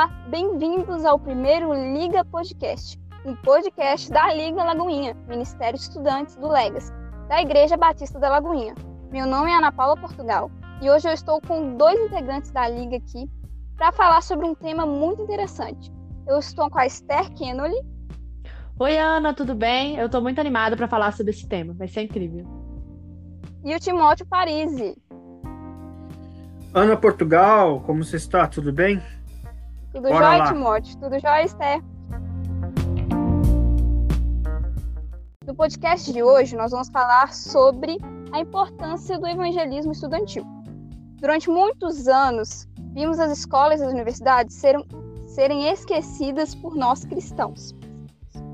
Olá, bem-vindos ao primeiro Liga Podcast, um podcast da Liga Lagoinha, Ministério de Estudantes do Legas, da Igreja Batista da Lagoinha. Meu nome é Ana Paula Portugal e hoje eu estou com dois integrantes da Liga aqui para falar sobre um tema muito interessante. Eu estou com a Esther Kennedy. Oi, Ana, tudo bem? Eu estou muito animada para falar sobre esse tema, vai ser incrível. E o Timóteo Parisi. Ana Portugal, como você está? Tudo bem? Tudo Bora jóia, lá. Timóteo? Tudo jóia, Esther? No podcast de hoje, nós vamos falar sobre a importância do evangelismo estudantil. Durante muitos anos, vimos as escolas e as universidades serem, serem esquecidas por nós cristãos.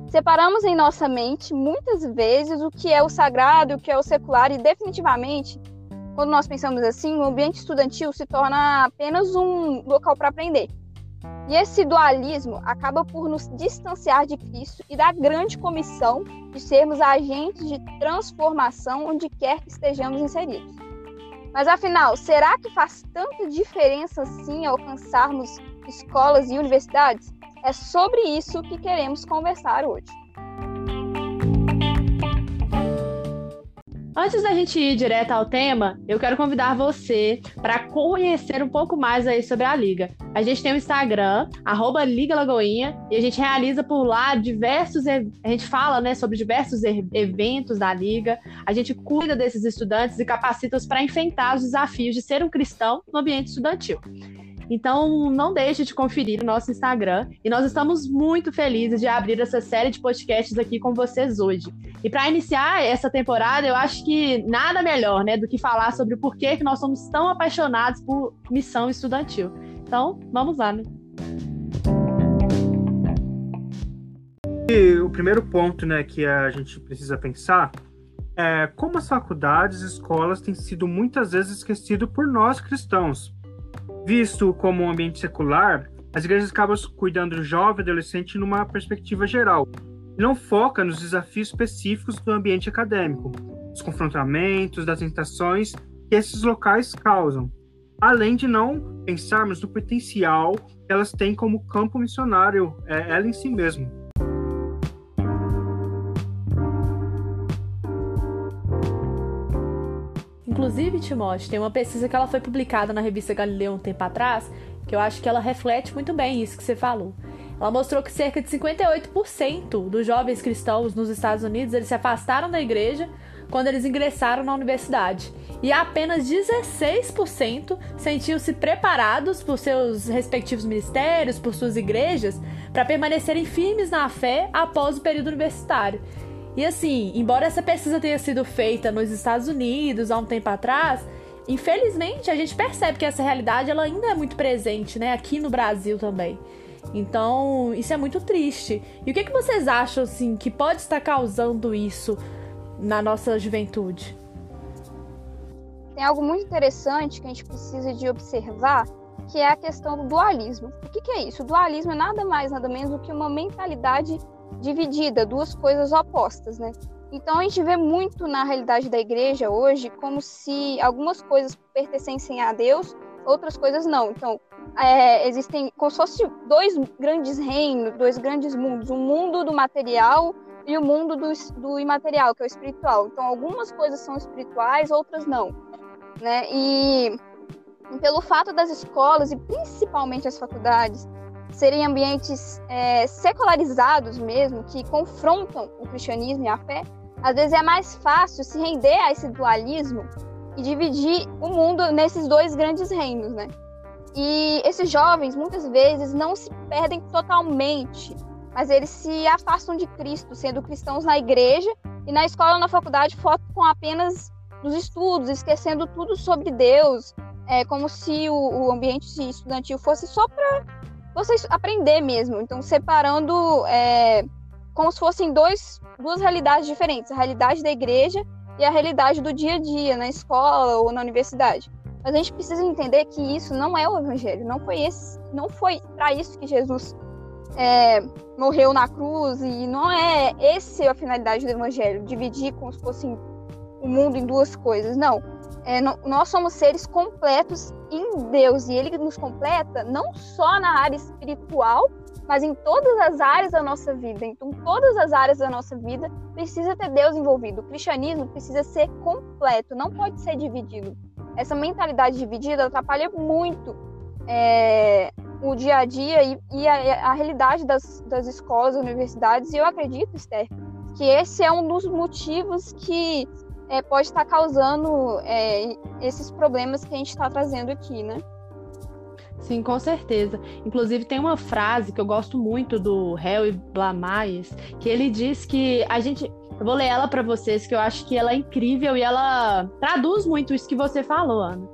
Separamos em nossa mente, muitas vezes, o que é o sagrado e o que é o secular, e definitivamente, quando nós pensamos assim, o ambiente estudantil se torna apenas um local para aprender e esse dualismo acaba por nos distanciar de Cristo e da grande comissão de sermos agentes de transformação onde quer que estejamos inseridos. Mas afinal, será que faz tanta diferença assim alcançarmos escolas e universidades? É sobre isso que queremos conversar hoje. Antes da gente ir direto ao tema, eu quero convidar você para conhecer um pouco mais aí sobre a Liga. A gente tem o Instagram, arroba Liga Lagoinha, e a gente realiza por lá diversos. A gente fala né, sobre diversos eventos da Liga. A gente cuida desses estudantes e capacita-os para enfrentar os desafios de ser um cristão no ambiente estudantil. Então, não deixe de conferir o nosso Instagram. E nós estamos muito felizes de abrir essa série de podcasts aqui com vocês hoje. E para iniciar essa temporada, eu acho que nada melhor né, do que falar sobre o porquê que nós somos tão apaixonados por missão estudantil. Então, vamos lá, né? E o primeiro ponto né, que a gente precisa pensar é como as faculdades e escolas têm sido muitas vezes esquecidas por nós cristãos Visto como um ambiente secular, as igrejas acabam cuidando do jovem adolescente numa perspectiva geral, não foca nos desafios específicos do ambiente acadêmico, os confrontamentos, das tentações que esses locais causam, além de não pensarmos no potencial que elas têm como campo missionário, é, ela em si mesma. Inclusive, Timóteo, tem uma pesquisa que ela foi publicada na revista Galileu um tempo atrás, que eu acho que ela reflete muito bem isso que você falou. Ela mostrou que cerca de 58% dos jovens cristãos nos Estados Unidos eles se afastaram da igreja quando eles ingressaram na universidade. E apenas 16% sentiam-se preparados por seus respectivos ministérios, por suas igrejas, para permanecerem firmes na fé após o período universitário. E assim, embora essa pesquisa tenha sido feita nos Estados Unidos há um tempo atrás, infelizmente a gente percebe que essa realidade ela ainda é muito presente, né, aqui no Brasil também. Então, isso é muito triste. E o que, que vocês acham assim que pode estar causando isso na nossa juventude? Tem algo muito interessante que a gente precisa de observar, que é a questão do dualismo. O que, que é isso? O dualismo é nada mais, nada menos do que uma mentalidade dividida, duas coisas opostas, né? Então a gente vê muito na realidade da igreja hoje como se algumas coisas pertencessem a Deus, outras coisas não. Então é, existem como se fossem dois grandes reinos, dois grandes mundos, o mundo do material e o mundo do, do imaterial, que é o espiritual. Então algumas coisas são espirituais, outras não, né? E pelo fato das escolas e principalmente as faculdades serem ambientes é, secularizados mesmo, que confrontam o cristianismo e a fé, às vezes é mais fácil se render a esse dualismo e dividir o mundo nesses dois grandes reinos, né? E esses jovens muitas vezes não se perdem totalmente, mas eles se afastam de Cristo, sendo cristãos na igreja e na escola, na faculdade, focam apenas nos estudos, esquecendo tudo sobre Deus, é como se o, o ambiente estudantil fosse só para vocês aprender mesmo. Então, separando é, como se fossem dois, duas realidades diferentes: a realidade da igreja e a realidade do dia a dia, na escola ou na universidade. Mas a gente precisa entender que isso não é o evangelho, não foi esse, não foi para isso que Jesus é, morreu na cruz e não é esse a finalidade do evangelho, dividir como se fosse o mundo em duas coisas. Não, é, nós somos seres completos em Deus e ele nos completa não só na área espiritual, mas em todas as áreas da nossa vida. Então, todas as áreas da nossa vida precisa ter Deus envolvido. O cristianismo precisa ser completo, não pode ser dividido. Essa mentalidade dividida atrapalha muito é, o dia a dia e, e a, a, realidade das, das escolas, universidades. E eu acredito, Esther, que esse é um dos motivos que é, pode estar causando é, esses problemas que a gente está trazendo aqui, né? Sim, com certeza. Inclusive tem uma frase que eu gosto muito do Harry Blamaes, que ele diz que a gente, eu vou ler ela para vocês, que eu acho que ela é incrível e ela traduz muito isso que você falou, Ana.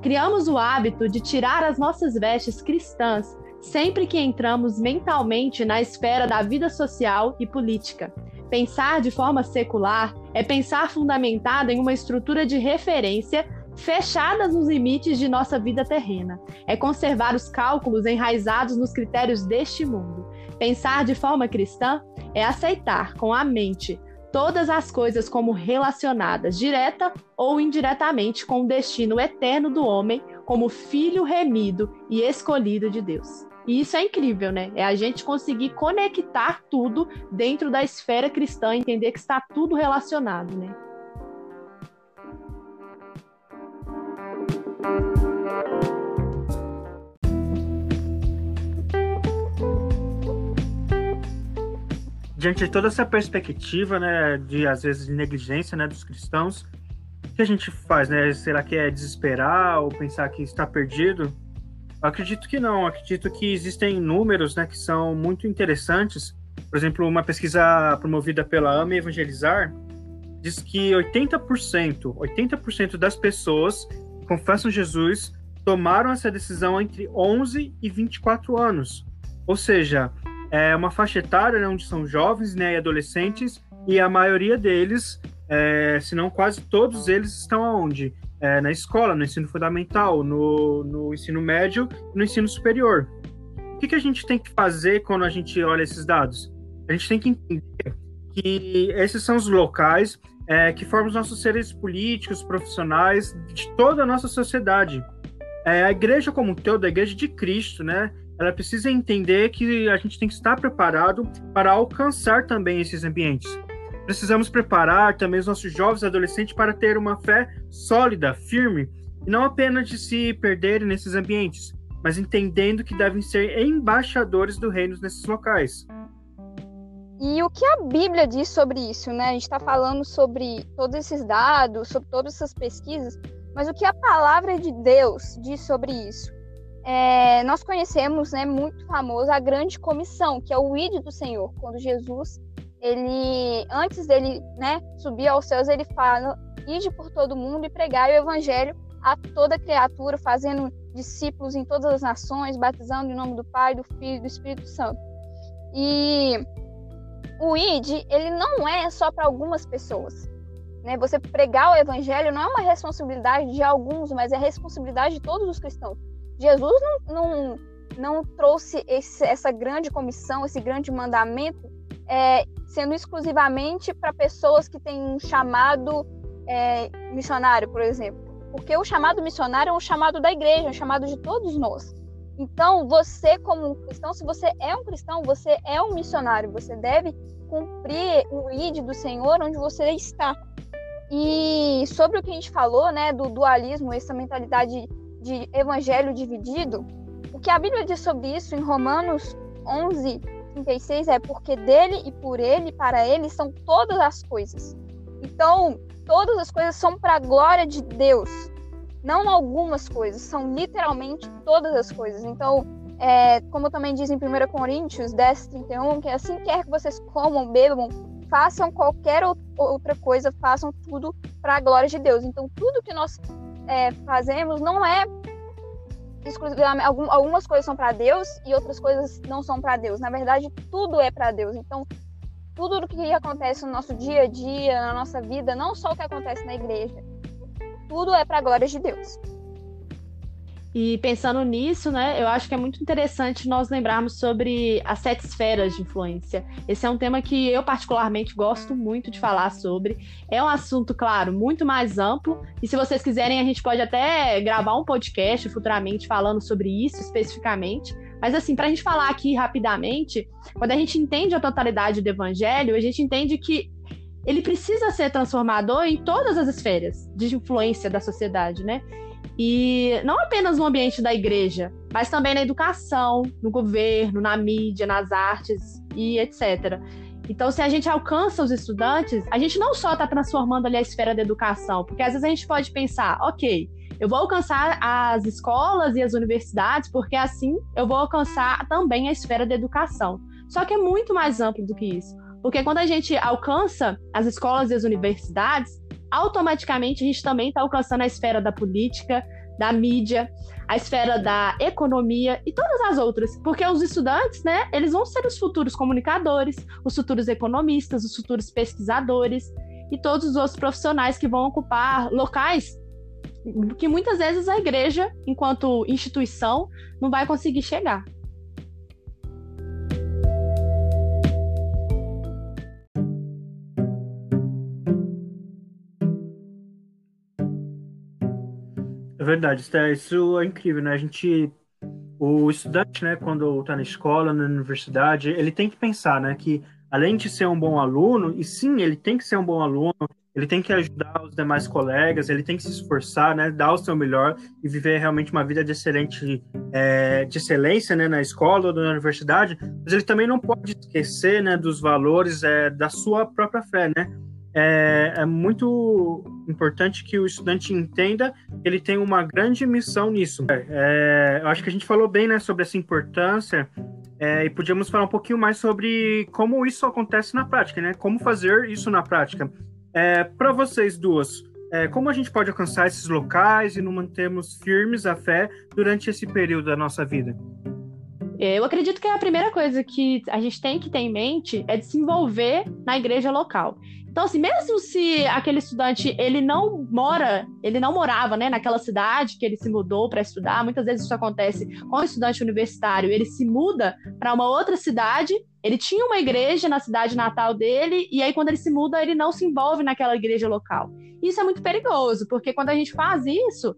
Criamos o hábito de tirar as nossas vestes cristãs sempre que entramos mentalmente na esfera da vida social e política. Pensar de forma secular é pensar fundamentada em uma estrutura de referência fechadas nos limites de nossa vida terrena. É conservar os cálculos enraizados nos critérios deste mundo. Pensar de forma cristã é aceitar com a mente todas as coisas como relacionadas, direta ou indiretamente, com o destino eterno do homem como filho remido e escolhido de Deus. E isso é incrível, né? É a gente conseguir conectar tudo dentro da esfera cristã, entender que está tudo relacionado, né? Diante de toda essa perspectiva, né, de às vezes de negligência, né, dos cristãos, o que a gente faz, né? Será que é desesperar ou pensar que está perdido? Acredito que não. Acredito que existem números, né, que são muito interessantes. Por exemplo, uma pesquisa promovida pela AME Evangelizar diz que 80%, 80% das pessoas que confessam Jesus tomaram essa decisão entre 11 e 24 anos. Ou seja, é uma faixa etária né, onde são jovens né, e adolescentes, e a maioria deles, é, se não quase todos eles, estão aonde? É, na escola, no ensino fundamental, no, no ensino médio e no ensino superior. O que, que a gente tem que fazer quando a gente olha esses dados? A gente tem que entender que esses são os locais é, que formam os nossos seres políticos, profissionais, de toda a nossa sociedade. É, a igreja como um todo, a igreja de Cristo, né? Ela precisa entender que a gente tem que estar preparado para alcançar também esses ambientes. Precisamos preparar também os nossos jovens e adolescentes para ter uma fé sólida, firme, e não apenas de se perderem nesses ambientes, mas entendendo que devem ser embaixadores do reino nesses locais. E o que a Bíblia diz sobre isso, né? A gente está falando sobre todos esses dados, sobre todas essas pesquisas, mas o que a palavra de Deus diz sobre isso? É, nós conhecemos, né, muito famoso, a grande comissão, que é o ID do Senhor, quando Jesus, ele, antes dele, né, subir aos céus, ele fala, ide por todo mundo e pregar o evangelho a toda criatura, fazendo discípulos em todas as nações, batizando em nome do Pai, do Filho e do Espírito Santo. E o ID, ele não é só para algumas pessoas. Né? Você pregar o evangelho não é uma responsabilidade de alguns, mas é responsabilidade de todos os cristãos. Jesus não, não, não trouxe esse, essa grande comissão, esse grande mandamento, é, sendo exclusivamente para pessoas que têm um chamado é, missionário, por exemplo. Porque o chamado missionário é um chamado da igreja, é um chamado de todos nós. Então, você, como um cristão, se você é um cristão, você é um missionário. Você deve cumprir o ID do Senhor onde você está. E sobre o que a gente falou, né, do dualismo, essa mentalidade de evangelho dividido, o que a Bíblia diz sobre isso em Romanos 11, 36 é porque dele e por ele para ele são todas as coisas. Então, todas as coisas são para a glória de Deus, não algumas coisas, são literalmente todas as coisas. Então, é, como também diz em 1 Coríntios 10, 31, que assim quer que vocês comam, bebam, façam qualquer outra coisa, façam tudo para a glória de Deus. Então, tudo que nós é, fazemos não é exclusivamente. Algumas coisas são para Deus e outras coisas não são para Deus. Na verdade, tudo é para Deus. Então, tudo o que acontece no nosso dia a dia, na nossa vida, não só o que acontece na igreja, tudo é para a glória de Deus. E pensando nisso, né, eu acho que é muito interessante nós lembrarmos sobre as sete esferas de influência. Esse é um tema que eu particularmente gosto muito de falar sobre. É um assunto, claro, muito mais amplo. E se vocês quiserem, a gente pode até gravar um podcast futuramente falando sobre isso especificamente. Mas assim, para a gente falar aqui rapidamente, quando a gente entende a totalidade do evangelho, a gente entende que ele precisa ser transformador em todas as esferas de influência da sociedade, né? E não apenas no ambiente da igreja, mas também na educação, no governo, na mídia, nas artes e etc. Então, se a gente alcança os estudantes, a gente não só está transformando ali a esfera da educação, porque às vezes a gente pode pensar, ok, eu vou alcançar as escolas e as universidades, porque assim eu vou alcançar também a esfera da educação. Só que é muito mais amplo do que isso. Porque quando a gente alcança as escolas e as universidades, automaticamente a gente também está alcançando a esfera da política, da mídia, a esfera da economia e todas as outras, porque os estudantes, né, eles vão ser os futuros comunicadores, os futuros economistas, os futuros pesquisadores e todos os outros profissionais que vão ocupar locais que muitas vezes a igreja, enquanto instituição, não vai conseguir chegar. É verdade, isso é incrível, né? A gente, o estudante, né, quando está na escola, na universidade, ele tem que pensar, né, que além de ser um bom aluno, e sim, ele tem que ser um bom aluno, ele tem que ajudar os demais colegas, ele tem que se esforçar, né, dar o seu melhor e viver realmente uma vida de excelente, é, de excelência, né, na escola ou na universidade. Mas ele também não pode esquecer, né, dos valores é, da sua própria fé, né? é, é, muito importante que o estudante entenda ele tem uma grande missão nisso. É, eu acho que a gente falou bem né, sobre essa importância é, e podíamos falar um pouquinho mais sobre como isso acontece na prática, né? Como fazer isso na prática. É, Para vocês duas, é, como a gente pode alcançar esses locais e não mantermos firmes a fé durante esse período da nossa vida? É, eu acredito que a primeira coisa que a gente tem que ter em mente é de se envolver na igreja local. Então, assim, mesmo se aquele estudante ele não mora, ele não morava, né, naquela cidade que ele se mudou para estudar, muitas vezes isso acontece com o estudante universitário, ele se muda para uma outra cidade, ele tinha uma igreja na cidade natal dele, e aí quando ele se muda, ele não se envolve naquela igreja local. Isso é muito perigoso, porque quando a gente faz isso,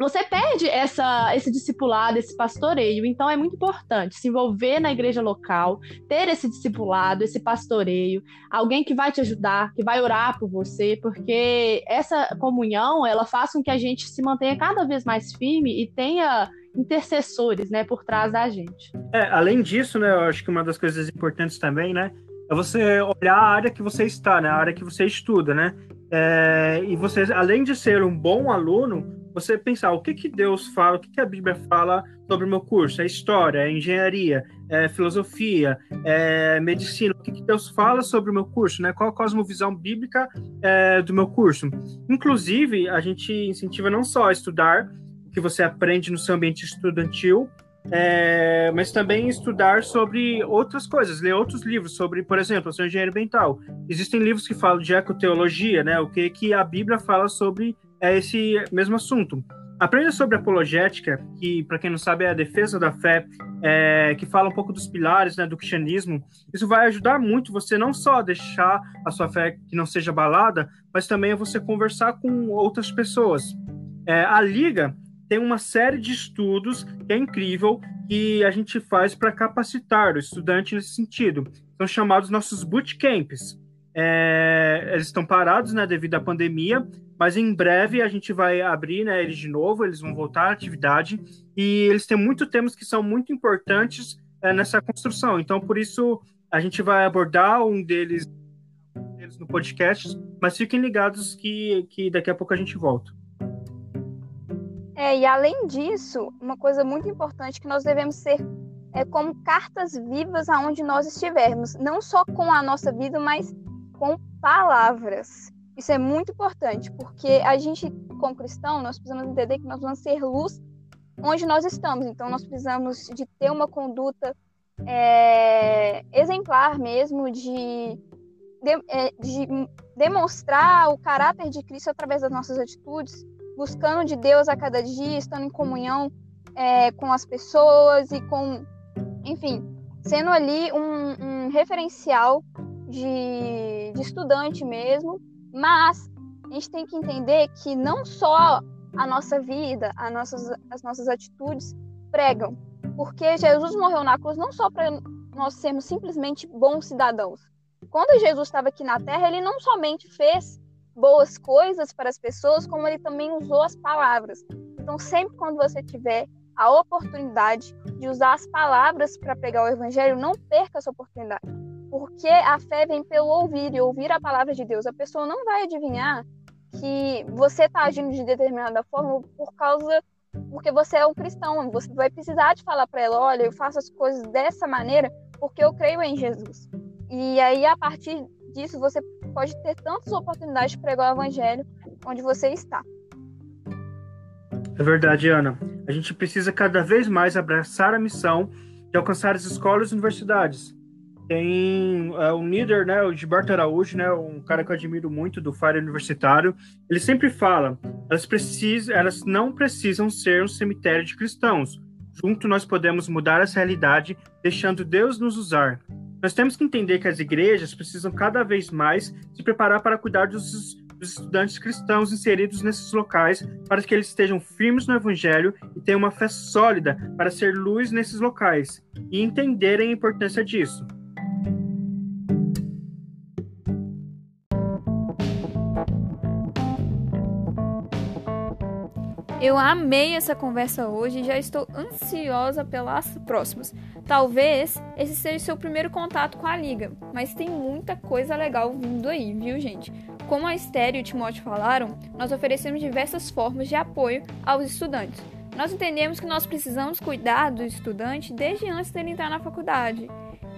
você perde essa, esse discipulado, esse pastoreio. Então é muito importante se envolver na igreja local, ter esse discipulado, esse pastoreio, alguém que vai te ajudar, que vai orar por você, porque essa comunhão ela faz com que a gente se mantenha cada vez mais firme e tenha intercessores, né, por trás da gente. É, além disso, né, eu acho que uma das coisas importantes também, né, é você olhar a área que você está, né, a área que você estuda, né, é, e você, além de ser um bom aluno, você pensar o que, que Deus fala, o que, que a Bíblia fala sobre o meu curso, é história, é engenharia, é filosofia, é medicina, o que, que Deus fala sobre o meu curso, né? Qual a cosmovisão bíblica é, do meu curso. Inclusive, a gente incentiva não só a estudar o que você aprende no seu ambiente estudantil, é, mas também estudar sobre outras coisas, ler outros livros sobre, por exemplo, sua engenharia ambiental. Existem livros que falam de ecoteologia, né? O que, que a Bíblia fala sobre é esse mesmo assunto. Aprenda sobre apologética, que, para quem não sabe, é a defesa da fé, é, que fala um pouco dos pilares né, do cristianismo. Isso vai ajudar muito você não só a deixar a sua fé que não seja abalada, mas também você conversar com outras pessoas. É, a Liga tem uma série de estudos que é incrível que a gente faz para capacitar o estudante nesse sentido. São chamados nossos bootcamps. É, eles estão parados né, devido à pandemia, mas em breve a gente vai abrir né, eles de novo, eles vão voltar à atividade e eles têm muitos temas que são muito importantes é, nessa construção. Então, por isso, a gente vai abordar um deles, um deles no podcast, mas fiquem ligados que, que daqui a pouco a gente volta. É, e além disso, uma coisa muito importante que nós devemos ser é como cartas vivas aonde nós estivermos, não só com a nossa vida, mas com palavras. Isso é muito importante, porque a gente, como cristão, nós precisamos entender que nós vamos ser luz onde nós estamos. Então, nós precisamos de ter uma conduta é, exemplar mesmo, de, de, é, de demonstrar o caráter de Cristo através das nossas atitudes, buscando de Deus a cada dia, estando em comunhão é, com as pessoas e com, enfim, sendo ali um, um referencial de, de estudante mesmo, mas a gente tem que entender que não só a nossa vida, a nossas, as nossas atitudes pregam, porque Jesus morreu na cruz não só para nós sermos simplesmente bons cidadãos. Quando Jesus estava aqui na Terra, ele não somente fez boas coisas para as pessoas, como ele também usou as palavras. Então, sempre quando você tiver a oportunidade de usar as palavras para pregar o evangelho, não perca essa oportunidade. Porque a fé vem pelo ouvir e ouvir a palavra de Deus. A pessoa não vai adivinhar que você está agindo de determinada forma por causa porque você é um cristão. Você vai precisar de falar para ela, olha, eu faço as coisas dessa maneira porque eu creio em Jesus. E aí a partir disso você pode ter tantas oportunidades de pregar o evangelho onde você está. É verdade, Ana. A gente precisa cada vez mais abraçar a missão de alcançar as escolas e universidades. Tem uh, um líder, né, o Gilberto Araújo, né, um cara que eu admiro muito do Fire Universitário. Ele sempre fala: elas precisam, elas não precisam ser um cemitério de cristãos. Junto nós podemos mudar essa realidade, deixando Deus nos usar. Nós temos que entender que as igrejas precisam cada vez mais se preparar para cuidar dos dos estudantes cristãos inseridos nesses locais para que eles estejam firmes no Evangelho e tenham uma fé sólida para ser luz nesses locais e entenderem a importância disso. Eu amei essa conversa hoje e já estou ansiosa pelas próximas. Talvez esse seja o seu primeiro contato com a liga, mas tem muita coisa legal vindo aí, viu, gente? Como a Esther e o Timóteo falaram, nós oferecemos diversas formas de apoio aos estudantes. Nós entendemos que nós precisamos cuidar do estudante desde antes dele entrar na faculdade,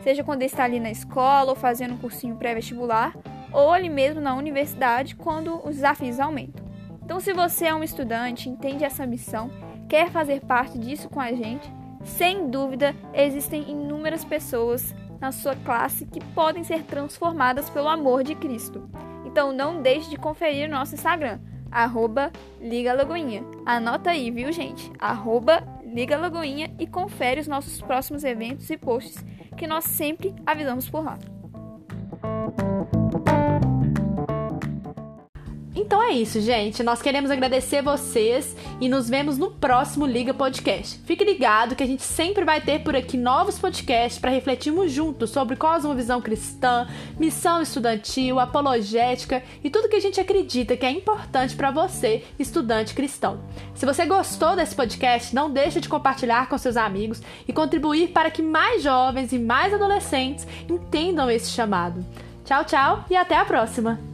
seja quando ele está ali na escola ou fazendo um cursinho pré-vestibular, ou ali mesmo na universidade quando os desafios aumentam. Então, se você é um estudante, entende essa missão, quer fazer parte disso com a gente, sem dúvida existem inúmeras pessoas na sua classe que podem ser transformadas pelo amor de Cristo. Então não deixe de conferir o nosso Instagram, arroba Liga Lagoinha. Anota aí, viu, gente? Arroba Liga Lagoinha e confere os nossos próximos eventos e posts que nós sempre avisamos por lá. Então é isso, gente. Nós queremos agradecer vocês e nos vemos no próximo Liga Podcast. Fique ligado que a gente sempre vai ter por aqui novos podcasts para refletirmos juntos sobre cosmovisão cristã, missão estudantil, apologética e tudo que a gente acredita que é importante para você, estudante cristão. Se você gostou desse podcast, não deixe de compartilhar com seus amigos e contribuir para que mais jovens e mais adolescentes entendam esse chamado. Tchau, tchau e até a próxima!